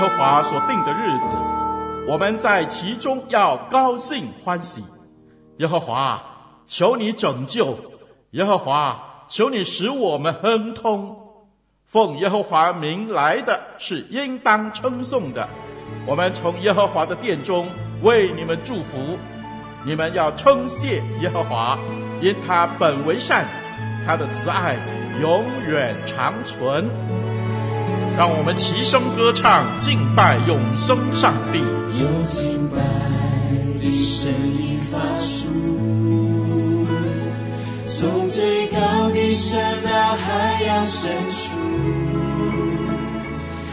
耶和华所定的日子，我们在其中要高兴欢喜。耶和华，求你拯救；耶和华，求你使我们亨通。奉耶和华名来的是应当称颂的。我们从耶和华的殿中为你们祝福。你们要称谢耶和华，因他本为善，他的慈爱永远长存。让我们齐声歌唱，敬拜永生上帝。有敬拜的声音发出，从最高的山到海洋深处，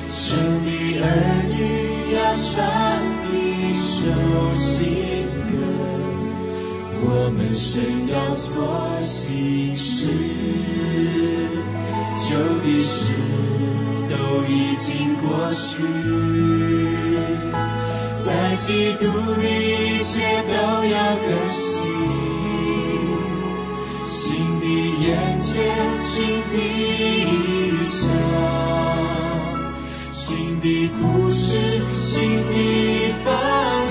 神的儿女要唱一首新歌，我们神要做新事，旧的事。都已经过去，在基督里一切都要更新，新的眼界，新的意象，新的故事，新的方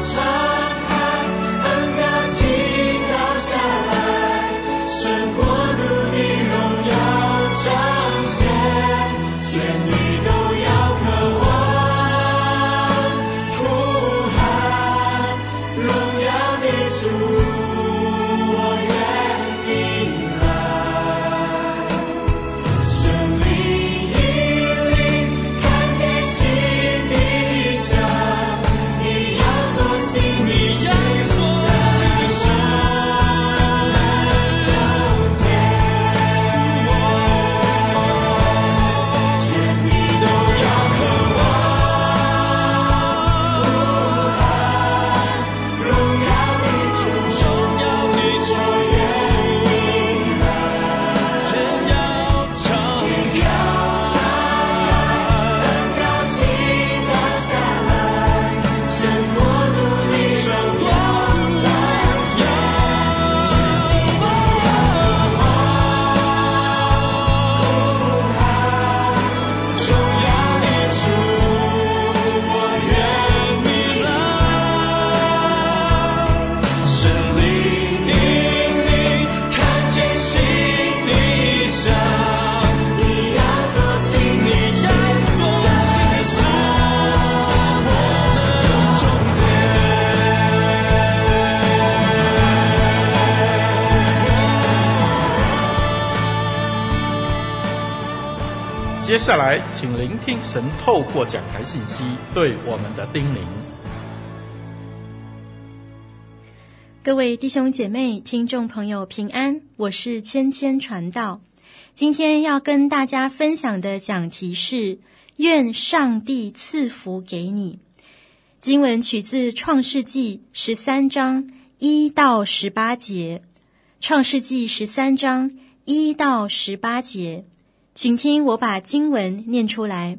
接下来，请聆听神透过讲台信息对我们的叮咛。各位弟兄姐妹、听众朋友平安，我是千千传道。今天要跟大家分享的讲题是“愿上帝赐福给你”。经文取自创世纪十三章一到十八节。创世纪十三章一到十八节。请听我把经文念出来。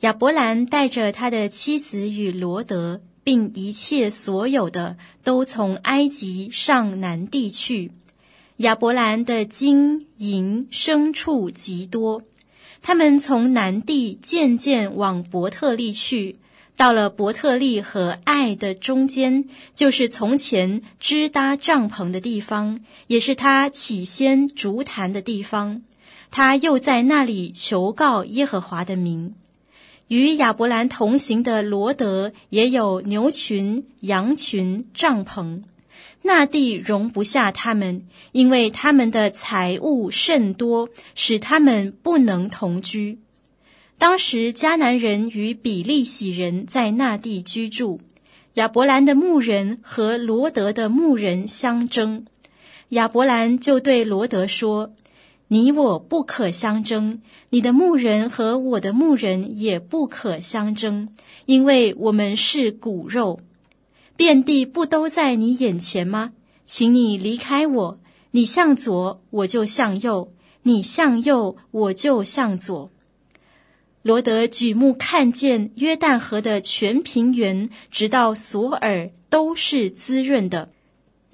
亚伯兰带着他的妻子与罗德，并一切所有的，都从埃及上南地去。亚伯兰的金银牲畜极多，他们从南地渐渐往伯特利去，到了伯特利和爱的中间，就是从前支搭帐篷的地方，也是他起先竹坛的地方。他又在那里求告耶和华的名。与亚伯兰同行的罗德也有牛群、羊群、帐篷。那地容不下他们，因为他们的财物甚多，使他们不能同居。当时迦南人与比利洗人在那地居住，亚伯兰的牧人和罗德的牧人相争，亚伯兰就对罗德说：“你我不可相争，你的牧人和我的牧人也不可相争，因为我们是骨肉。”遍地不都在你眼前吗？请你离开我。你向左，我就向右；你向右，我就向左。罗德举目看见约旦河的全平原，直到索尔，都是滋润的。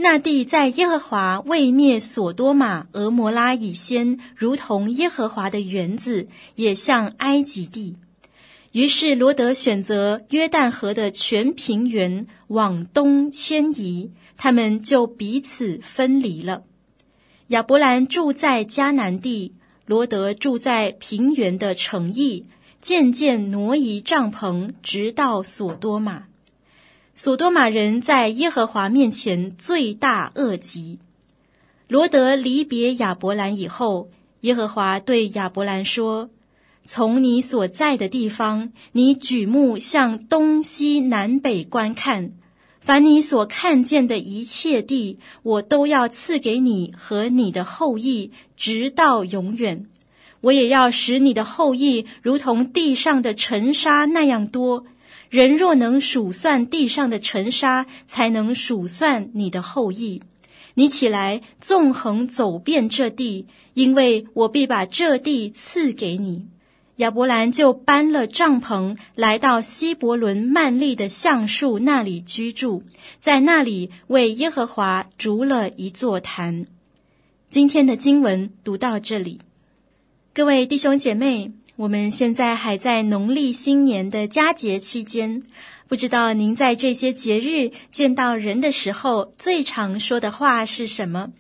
那地在耶和华未灭所多玛、俄摩拉以先，如同耶和华的园子，也像埃及地。于是罗得选择约旦河的全平原往东迁移，他们就彼此分离了。亚伯兰住在迦南地，罗得住在平原的城邑，渐渐挪移帐篷，直到所多玛。所多玛人在耶和华面前罪大恶极。罗得离别亚伯兰以后，耶和华对亚伯兰说。从你所在的地方，你举目向东西南北观看，凡你所看见的一切地，我都要赐给你和你的后裔，直到永远。我也要使你的后裔如同地上的尘沙那样多。人若能数算地上的尘沙，才能数算你的后裔。你起来，纵横走遍这地，因为我必把这地赐给你。亚伯兰就搬了帐篷，来到希伯伦曼利的橡树那里居住，在那里为耶和华筑了一座坛。今天的经文读到这里，各位弟兄姐妹，我们现在还在农历新年的佳节期间，不知道您在这些节日见到人的时候，最常说的话是什么？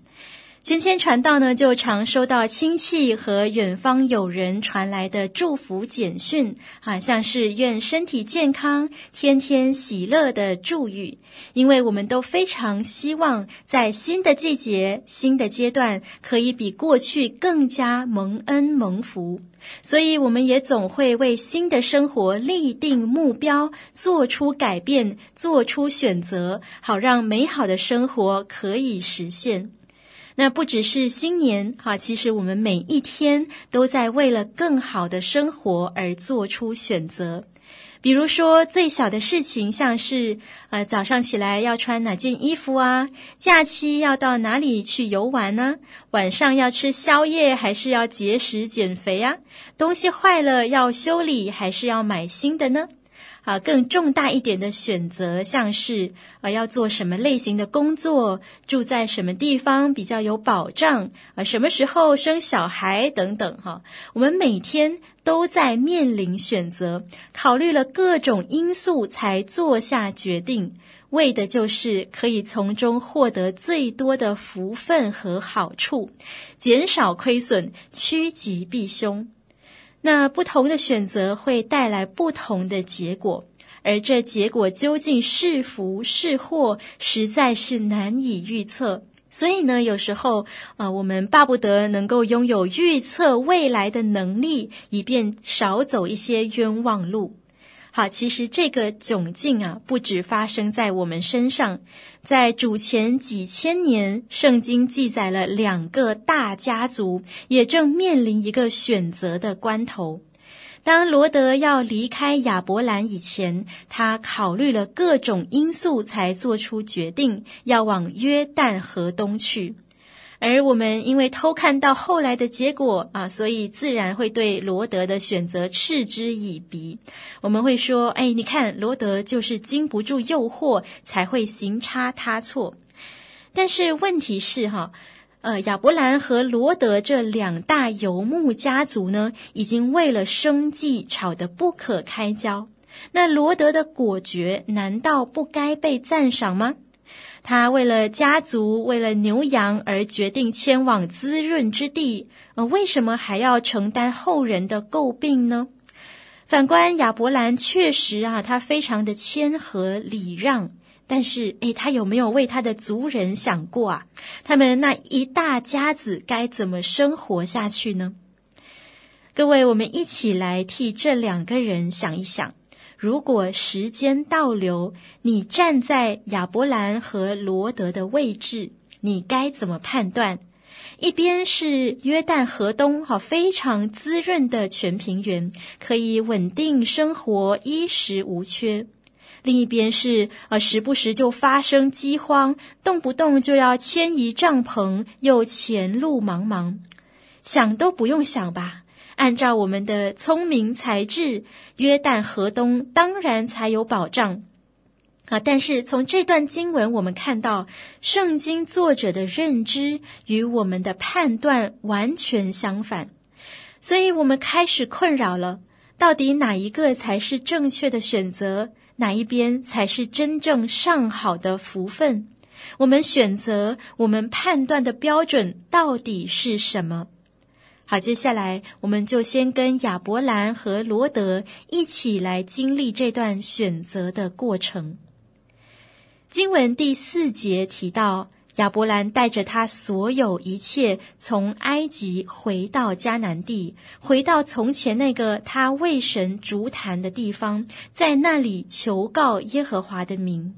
千千传道呢，就常收到亲戚和远方友人传来的祝福简讯，啊，像是愿身体健康、天天喜乐的祝语。因为我们都非常希望在新的季节、新的阶段，可以比过去更加蒙恩蒙福，所以我们也总会为新的生活立定目标，做出改变，做出选择，好让美好的生活可以实现。那不只是新年哈，其实我们每一天都在为了更好的生活而做出选择。比如说，最小的事情，像是呃早上起来要穿哪件衣服啊，假期要到哪里去游玩呢？晚上要吃宵夜还是要节食减肥啊？东西坏了要修理还是要买新的呢？啊，更重大一点的选择，像是啊，要做什么类型的工作，住在什么地方比较有保障，啊，什么时候生小孩等等，哈，我们每天都在面临选择，考虑了各种因素才做下决定，为的就是可以从中获得最多的福分和好处，减少亏损，趋吉避凶。那不同的选择会带来不同的结果，而这结果究竟是福是祸，实在是难以预测。所以呢，有时候啊、我们巴不得能够拥有预测未来的能力，以便少走一些冤枉路。好，其实这个窘境啊，不止发生在我们身上，在主前几千年，圣经记载了两个大家族也正面临一个选择的关头。当罗德要离开亚伯兰以前，他考虑了各种因素，才做出决定要往约旦河东去。而我们因为偷看到后来的结果啊，所以自然会对罗德的选择嗤之以鼻。我们会说：“哎，你看罗德就是经不住诱惑，才会行差踏错。”但是问题是哈，呃，亚伯兰和罗德这两大游牧家族呢，已经为了生计吵得不可开交。那罗德的果决，难道不该被赞赏吗？他为了家族，为了牛羊而决定迁往滋润之地，呃，为什么还要承担后人的诟病呢？反观亚伯兰，确实啊，他非常的谦和礼让，但是，诶，他有没有为他的族人想过啊？他们那一大家子该怎么生活下去呢？各位，我们一起来替这两个人想一想。如果时间倒流，你站在亚伯兰和罗德的位置，你该怎么判断？一边是约旦河东，好非常滋润的全平原，可以稳定生活，衣食无缺；另一边是呃，时不时就发生饥荒，动不动就要迁移帐篷，又前路茫茫，想都不用想吧。按照我们的聪明才智，约旦河东当然才有保障啊！但是从这段经文，我们看到圣经作者的认知与我们的判断完全相反，所以我们开始困扰了：到底哪一个才是正确的选择？哪一边才是真正上好的福分？我们选择，我们判断的标准到底是什么？好，接下来我们就先跟亚伯兰和罗德一起来经历这段选择的过程。经文第四节提到，亚伯兰带着他所有一切，从埃及回到迦南地，回到从前那个他为神烛坛的地方，在那里求告耶和华的名。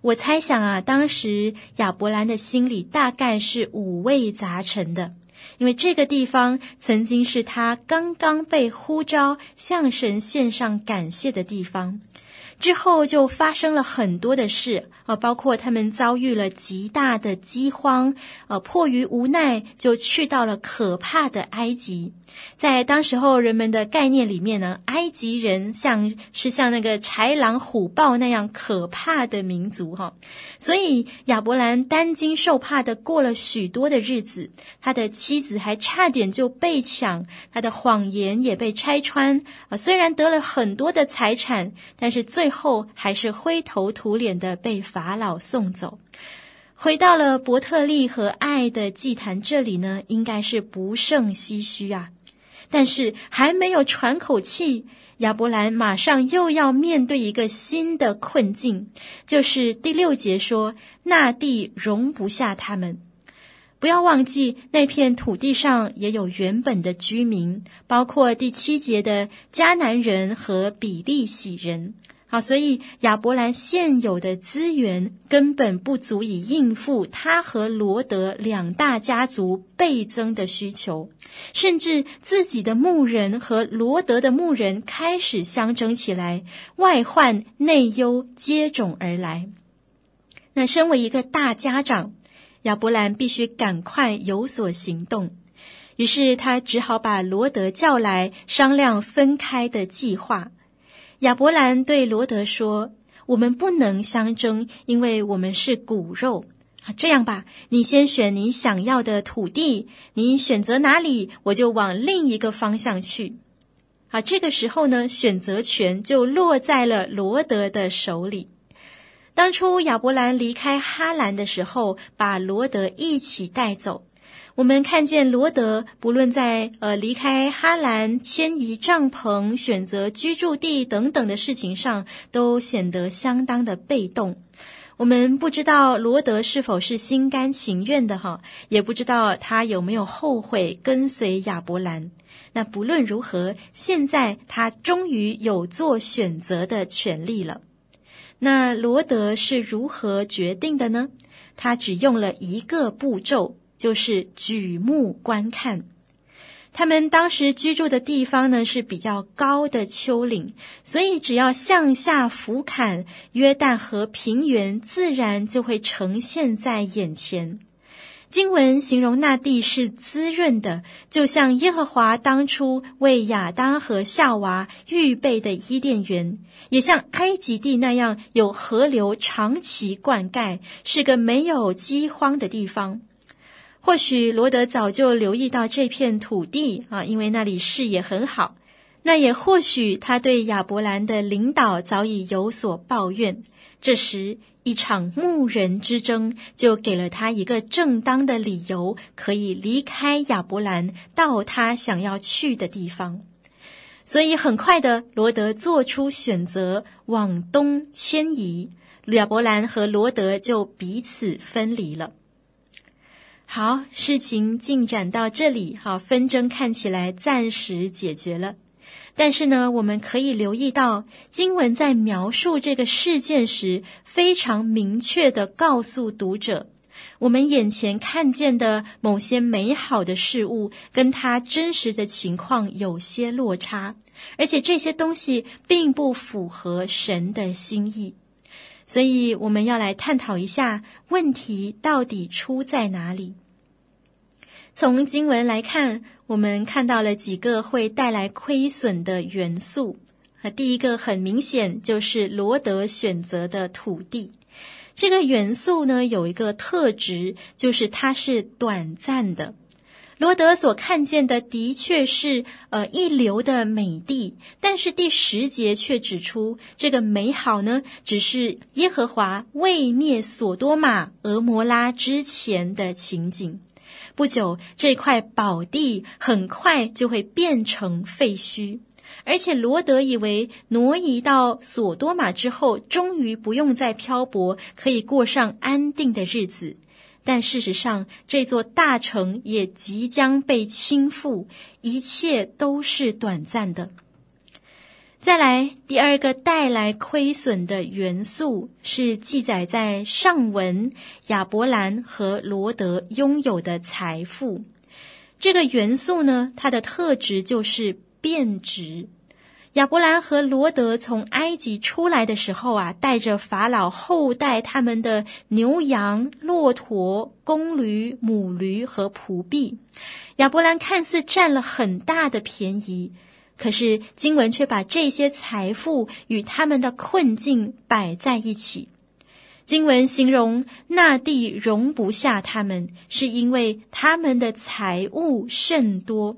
我猜想啊，当时亚伯兰的心里大概是五味杂陈的。因为这个地方曾经是他刚刚被呼召向神献上感谢的地方。之后就发生了很多的事，啊，包括他们遭遇了极大的饥荒，呃，迫于无奈就去到了可怕的埃及。在当时候人们的概念里面呢，埃及人像是像那个豺狼虎豹那样可怕的民族哈，所以亚伯兰担惊受怕的过了许多的日子，他的妻子还差点就被抢，他的谎言也被拆穿啊，虽然得了很多的财产，但是最最后还是灰头土脸的被法老送走。回到了伯特利和爱的祭坛这里呢，应该是不胜唏嘘啊。但是还没有喘口气，亚伯兰马上又要面对一个新的困境，就是第六节说，那地容不下他们。不要忘记，那片土地上也有原本的居民，包括第七节的迦南人和比利洗人。好，所以亚伯兰现有的资源根本不足以应付他和罗德两大家族倍增的需求，甚至自己的牧人和罗德的牧人开始相争起来，外患内忧接踵而来。那身为一个大家长，亚伯兰必须赶快有所行动，于是他只好把罗德叫来商量分开的计划。亚伯兰对罗德说：“我们不能相争，因为我们是骨肉。啊，这样吧，你先选你想要的土地，你选择哪里，我就往另一个方向去。啊，这个时候呢，选择权就落在了罗德的手里。当初亚伯兰离开哈兰的时候，把罗德一起带走。”我们看见罗德，不论在呃离开哈兰、迁移帐篷、选择居住地等等的事情上，都显得相当的被动。我们不知道罗德是否是心甘情愿的哈，也不知道他有没有后悔跟随亚伯兰。那不论如何，现在他终于有做选择的权利了。那罗德是如何决定的呢？他只用了一个步骤。就是举目观看，他们当时居住的地方呢，是比较高的丘陵，所以只要向下俯瞰，约旦河平原自然就会呈现在眼前。经文形容那地是滋润的，就像耶和华当初为亚当和夏娃预备的伊甸园，也像埃及地那样有河流长期灌溉，是个没有饥荒的地方。或许罗德早就留意到这片土地啊，因为那里视野很好。那也或许他对亚伯兰的领导早已有所抱怨。这时，一场牧人之争就给了他一个正当的理由，可以离开亚伯兰，到他想要去的地方。所以，很快的，罗德做出选择，往东迁移。亚伯兰和罗德就彼此分离了。好，事情进展到这里，好，纷争看起来暂时解决了。但是呢，我们可以留意到，经文在描述这个事件时，非常明确的告诉读者，我们眼前看见的某些美好的事物，跟它真实的情况有些落差，而且这些东西并不符合神的心意。所以，我们要来探讨一下问题到底出在哪里。从经文来看，我们看到了几个会带来亏损的元素。啊，第一个很明显就是罗德选择的土地。这个元素呢，有一个特质，就是它是短暂的。罗德所看见的的确是呃一流的美地，但是第十节却指出，这个美好呢，只是耶和华未灭所多玛、俄摩拉之前的情景。不久，这块宝地很快就会变成废墟，而且罗德以为挪移到所多玛之后，终于不用再漂泊，可以过上安定的日子。但事实上，这座大城也即将被倾覆，一切都是短暂的。再来，第二个带来亏损的元素是记载在上文亚伯兰和罗德拥有的财富。这个元素呢，它的特质就是变质。亚伯兰和罗德从埃及出来的时候啊，带着法老后代他们的牛羊、骆驼、公驴、母驴和仆婢。亚伯兰看似占了很大的便宜。可是经文却把这些财富与他们的困境摆在一起。经文形容那地容不下他们，是因为他们的财物甚多，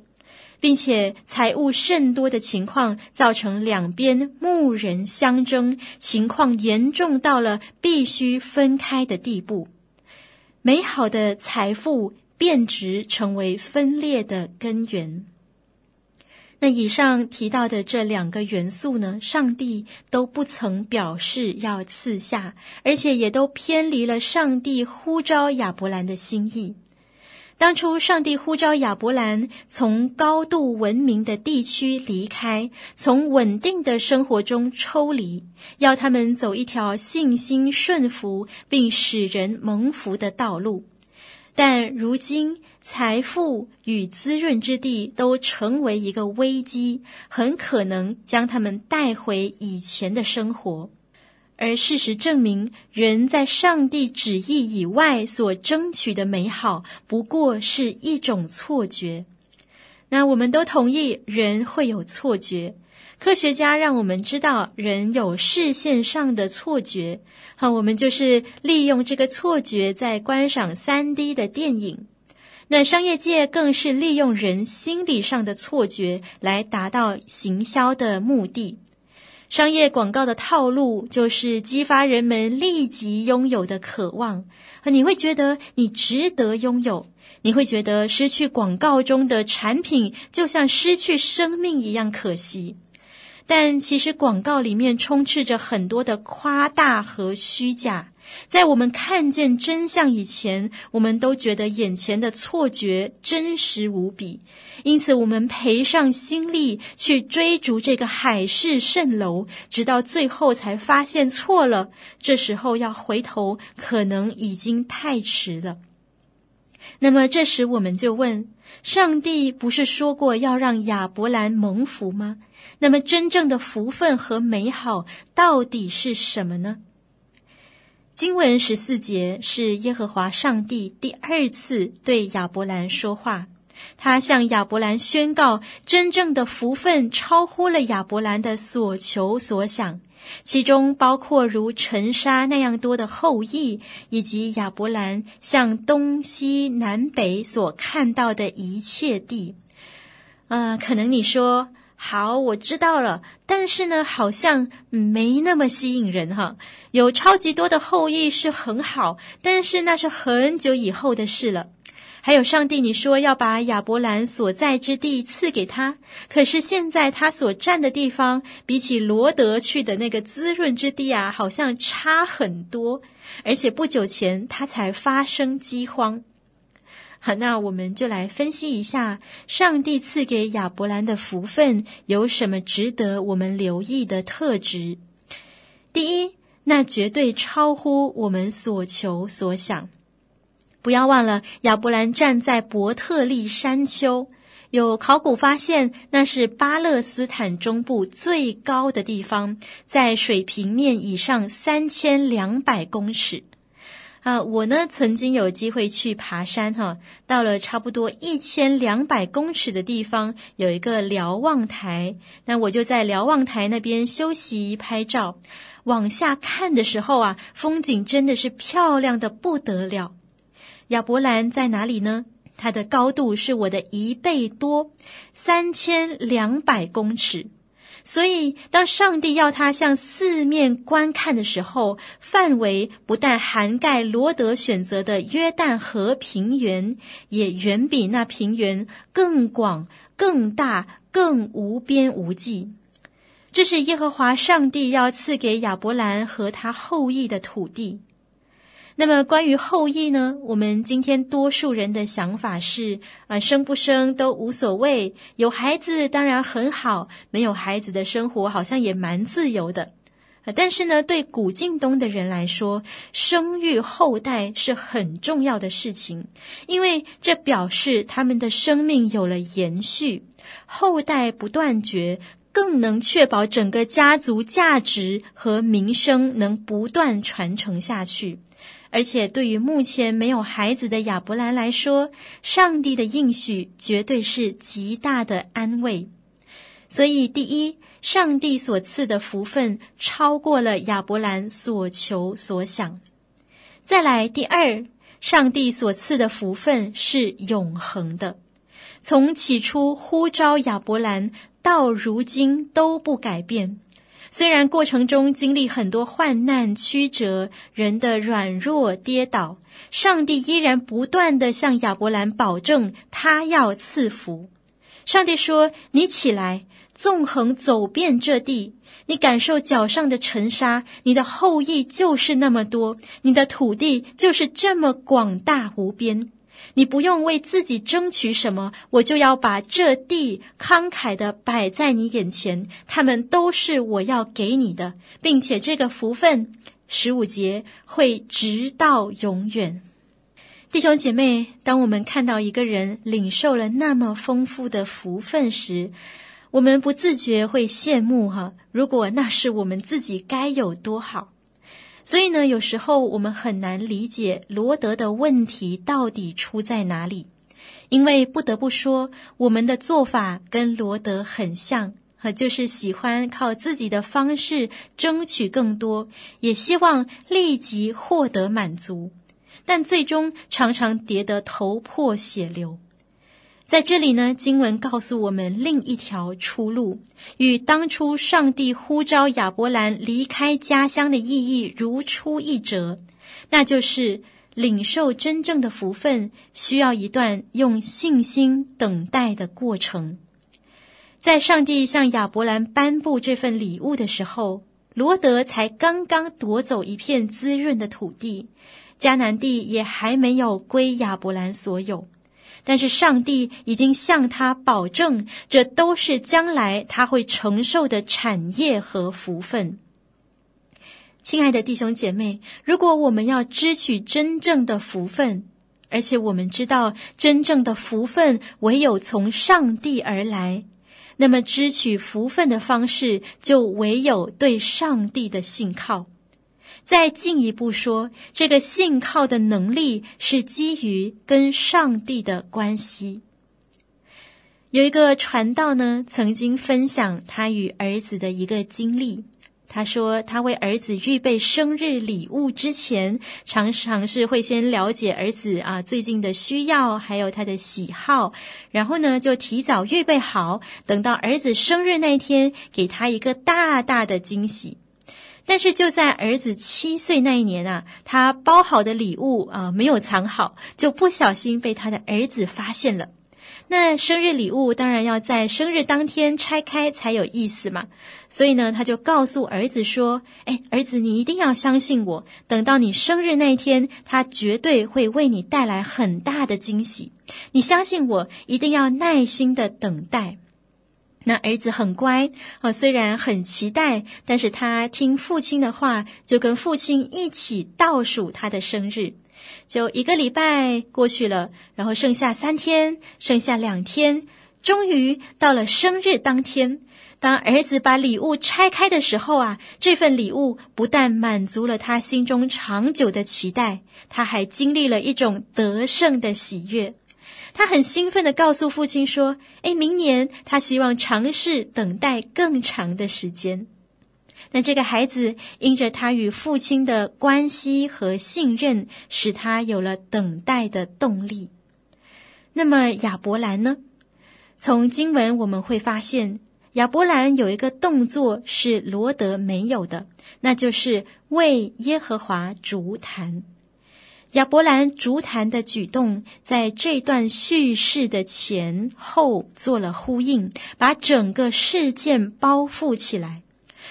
并且财物甚多的情况造成两边牧人相争，情况严重到了必须分开的地步。美好的财富变质，成为分裂的根源。那以上提到的这两个元素呢，上帝都不曾表示要赐下，而且也都偏离了上帝呼召亚伯兰的心意。当初上帝呼召亚伯兰从高度文明的地区离开，从稳定的生活中抽离，要他们走一条信心顺服并使人蒙福的道路。但如今，财富与滋润之地都成为一个危机，很可能将他们带回以前的生活。而事实证明，人在上帝旨意以外所争取的美好，不过是一种错觉。那我们都同意，人会有错觉。科学家让我们知道，人有视线上的错觉。好，我们就是利用这个错觉，在观赏 3D 的电影。那商业界更是利用人心理上的错觉来达到行销的目的。商业广告的套路就是激发人们立即拥有的渴望，你会觉得你值得拥有，你会觉得失去广告中的产品就像失去生命一样可惜。但其实广告里面充斥着很多的夸大和虚假。在我们看见真相以前，我们都觉得眼前的错觉真实无比，因此我们赔上心力去追逐这个海市蜃楼，直到最后才发现错了。这时候要回头，可能已经太迟了。那么这时我们就问：上帝不是说过要让亚伯兰蒙福吗？那么真正的福分和美好到底是什么呢？经文十四节是耶和华上帝第二次对亚伯兰说话，他向亚伯兰宣告，真正的福分超乎了亚伯兰的所求所想，其中包括如尘沙那样多的后裔，以及亚伯兰向东西南北所看到的一切地。呃，可能你说。好，我知道了。但是呢，好像没那么吸引人哈。有超级多的后裔是很好，但是那是很久以后的事了。还有上帝，你说要把亚伯兰所在之地赐给他，可是现在他所站的地方，比起罗得去的那个滋润之地啊，好像差很多。而且不久前他才发生饥荒。那我们就来分析一下，上帝赐给亚伯兰的福分有什么值得我们留意的特质。第一，那绝对超乎我们所求所想。不要忘了，亚伯兰站在伯特利山丘，有考古发现，那是巴勒斯坦中部最高的地方，在水平面以上三千两百公尺。啊，我呢曾经有机会去爬山哈，到了差不多一千两百公尺的地方，有一个瞭望台，那我就在瞭望台那边休息拍照。往下看的时候啊，风景真的是漂亮的不得了。亚伯兰在哪里呢？它的高度是我的一倍多，三千两百公尺。所以，当上帝要他向四面观看的时候，范围不但涵盖罗得选择的约旦河平原，也远比那平原更广、更大、更无边无际。这是耶和华上帝要赐给亚伯兰和他后裔的土地。那么关于后裔呢？我们今天多数人的想法是，啊，生不生都无所谓，有孩子当然很好，没有孩子的生活好像也蛮自由的。啊，但是呢，对古晋东的人来说，生育后代是很重要的事情，因为这表示他们的生命有了延续，后代不断绝，更能确保整个家族价值和名声能不断传承下去。而且，对于目前没有孩子的亚伯兰来说，上帝的应许绝对是极大的安慰。所以，第一，上帝所赐的福分超过了亚伯兰所求所想。再来，第二，上帝所赐的福分是永恒的，从起初呼召亚伯兰到如今都不改变。虽然过程中经历很多患难曲折，人的软弱跌倒，上帝依然不断地向亚伯兰保证，他要赐福。上帝说：“你起来，纵横走遍这地，你感受脚上的尘沙，你的后裔就是那么多，你的土地就是这么广大无边。”你不用为自己争取什么，我就要把这地慷慨地摆在你眼前，他们都是我要给你的，并且这个福分，十五节会直到永远。弟兄姐妹，当我们看到一个人领受了那么丰富的福分时，我们不自觉会羡慕哈。如果那是我们自己，该有多好。所以呢，有时候我们很难理解罗德的问题到底出在哪里，因为不得不说，我们的做法跟罗德很像，和就是喜欢靠自己的方式争取更多，也希望立即获得满足，但最终常常跌得头破血流。在这里呢，经文告诉我们另一条出路，与当初上帝呼召亚伯兰离开家乡的意义如出一辙，那就是领受真正的福分，需要一段用信心等待的过程。在上帝向亚伯兰颁布这份礼物的时候，罗德才刚刚夺走一片滋润的土地，迦南地也还没有归亚伯兰所有。但是上帝已经向他保证，这都是将来他会承受的产业和福分。亲爱的弟兄姐妹，如果我们要支取真正的福分，而且我们知道真正的福分唯有从上帝而来，那么支取福分的方式就唯有对上帝的信靠。再进一步说，这个信靠的能力是基于跟上帝的关系。有一个传道呢，曾经分享他与儿子的一个经历。他说，他为儿子预备生日礼物之前，常常是会先了解儿子啊最近的需要，还有他的喜好，然后呢就提早预备好，等到儿子生日那天，给他一个大大的惊喜。但是就在儿子七岁那一年啊，他包好的礼物啊、没有藏好，就不小心被他的儿子发现了。那生日礼物当然要在生日当天拆开才有意思嘛，所以呢，他就告诉儿子说：“哎，儿子，你一定要相信我，等到你生日那一天，他绝对会为你带来很大的惊喜。你相信我，一定要耐心的等待。”那儿子很乖啊，虽然很期待，但是他听父亲的话，就跟父亲一起倒数他的生日。就一个礼拜过去了，然后剩下三天，剩下两天，终于到了生日当天。当儿子把礼物拆开的时候啊，这份礼物不但满足了他心中长久的期待，他还经历了一种得胜的喜悦。他很兴奋地告诉父亲说：“诶，明年他希望尝试等待更长的时间。”那这个孩子因着他与父亲的关系和信任，使他有了等待的动力。那么亚伯兰呢？从经文我们会发现，亚伯兰有一个动作是罗德没有的，那就是为耶和华烛坛。亚伯兰筑坛的举动，在这段叙事的前后做了呼应，把整个事件包覆起来。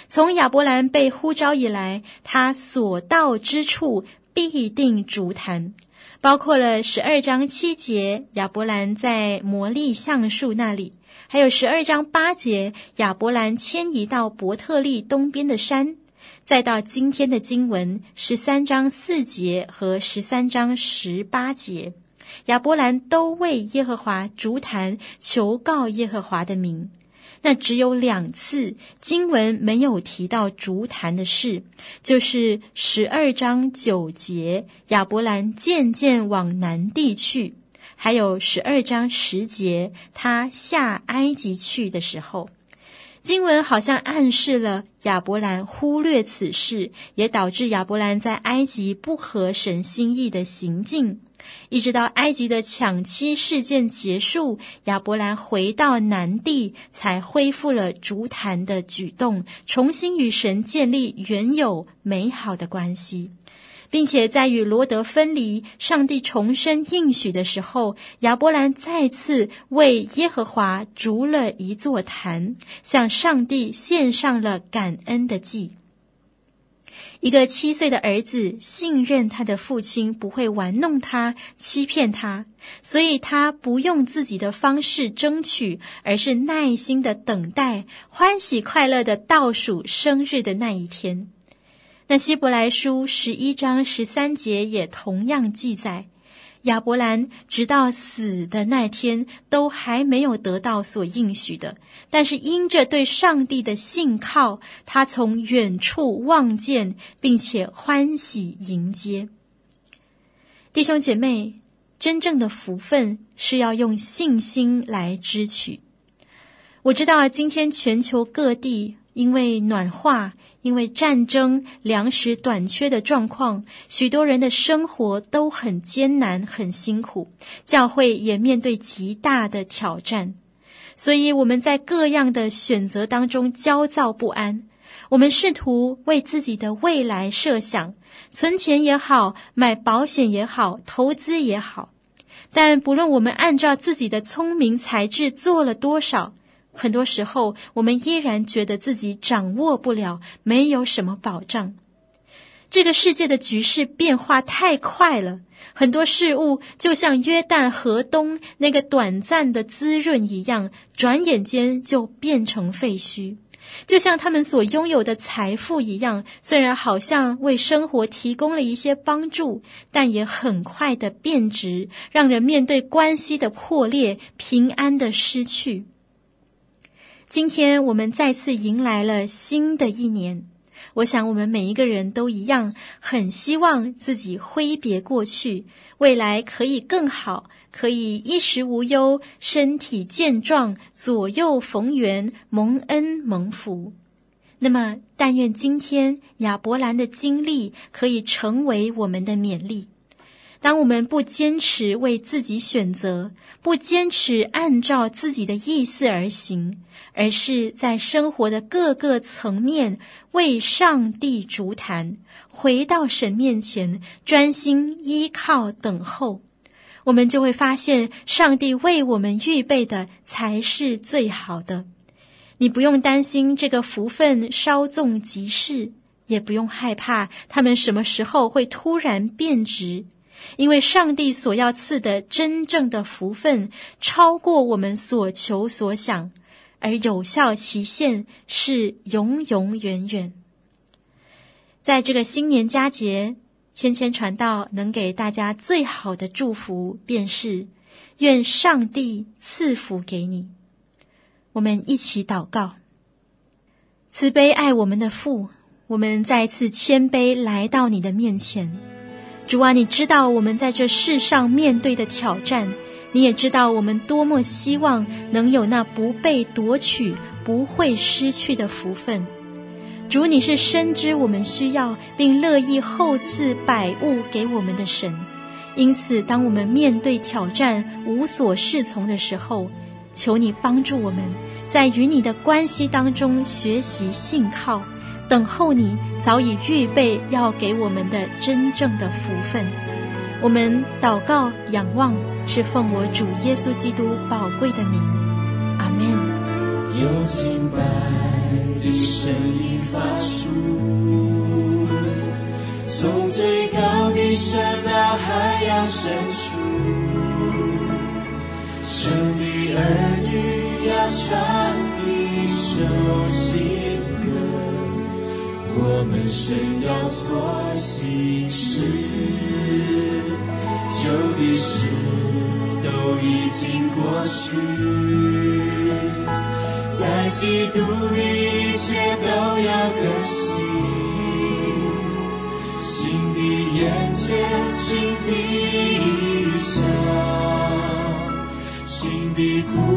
从亚伯兰被呼召以来，他所到之处必定筑坛，包括了十二章七节，亚伯兰在摩利橡树那里，还有十二章八节，亚伯兰迁移到伯特利东边的山。再到今天的经文十三章四节和十三章十八节，亚伯兰都为耶和华筑坛，求告耶和华的名。那只有两次经文没有提到筑坛的事，就是十二章九节，亚伯兰渐渐往南地去，还有十二章十节，他下埃及去的时候。经文好像暗示了亚伯兰忽略此事，也导致亚伯兰在埃及不合神心意的行径，一直到埃及的抢妻事件结束，亚伯兰回到南地，才恢复了筑坛的举动，重新与神建立原有美好的关系。并且在与罗德分离、上帝重申应许的时候，亚伯兰再次为耶和华筑了一座坛，向上帝献上了感恩的祭。一个七岁的儿子信任他的父亲不会玩弄他、欺骗他，所以他不用自己的方式争取，而是耐心的等待，欢喜快乐的倒数生日的那一天。那希伯来书十一章十三节也同样记载，亚伯兰直到死的那天都还没有得到所应许的，但是因着对上帝的信靠，他从远处望见，并且欢喜迎接。弟兄姐妹，真正的福分是要用信心来支取。我知道今天全球各地因为暖化。因为战争、粮食短缺的状况，许多人的生活都很艰难、很辛苦，教会也面对极大的挑战，所以我们在各样的选择当中焦躁不安。我们试图为自己的未来设想，存钱也好，买保险也好，投资也好，但不论我们按照自己的聪明才智做了多少。很多时候，我们依然觉得自己掌握不了，没有什么保障。这个世界的局势变化太快了，很多事物就像约旦河东那个短暂的滋润一样，转眼间就变成废墟。就像他们所拥有的财富一样，虽然好像为生活提供了一些帮助，但也很快的变质，让人面对关系的破裂、平安的失去。今天我们再次迎来了新的一年，我想我们每一个人都一样，很希望自己挥别过去，未来可以更好，可以衣食无忧，身体健壮，左右逢源，蒙恩蒙福。那么，但愿今天亚伯兰的经历可以成为我们的勉励。当我们不坚持为自己选择，不坚持按照自己的意思而行，而是在生活的各个层面为上帝烛坛，回到神面前专心依靠等候，我们就会发现，上帝为我们预备的才是最好的。你不用担心这个福分稍纵即逝，也不用害怕他们什么时候会突然变质。因为上帝所要赐的真正的福分，超过我们所求所想，而有效期限是永永远远。在这个新年佳节，千千传道能给大家最好的祝福，便是愿上帝赐福给你。我们一起祷告，慈悲爱我们的父，我们再次谦卑来到你的面前。主啊，你知道我们在这世上面对的挑战，你也知道我们多么希望能有那不被夺取、不会失去的福分。主，你是深知我们需要并乐意厚赐百物给我们的神，因此，当我们面对挑战无所适从的时候，求你帮助我们在与你的关系当中学习信靠。等候你早已预备要给我们的真正的福分，我们祷告仰望，是奉我主耶稣基督宝贵的名，阿门。有敬拜的声音发出，从最高的山到海洋深处，神的儿女要唱一首新。我们神要做新事，旧的事都已经过去，在基督里一切都要更新，新的眼界，新的意象，新的故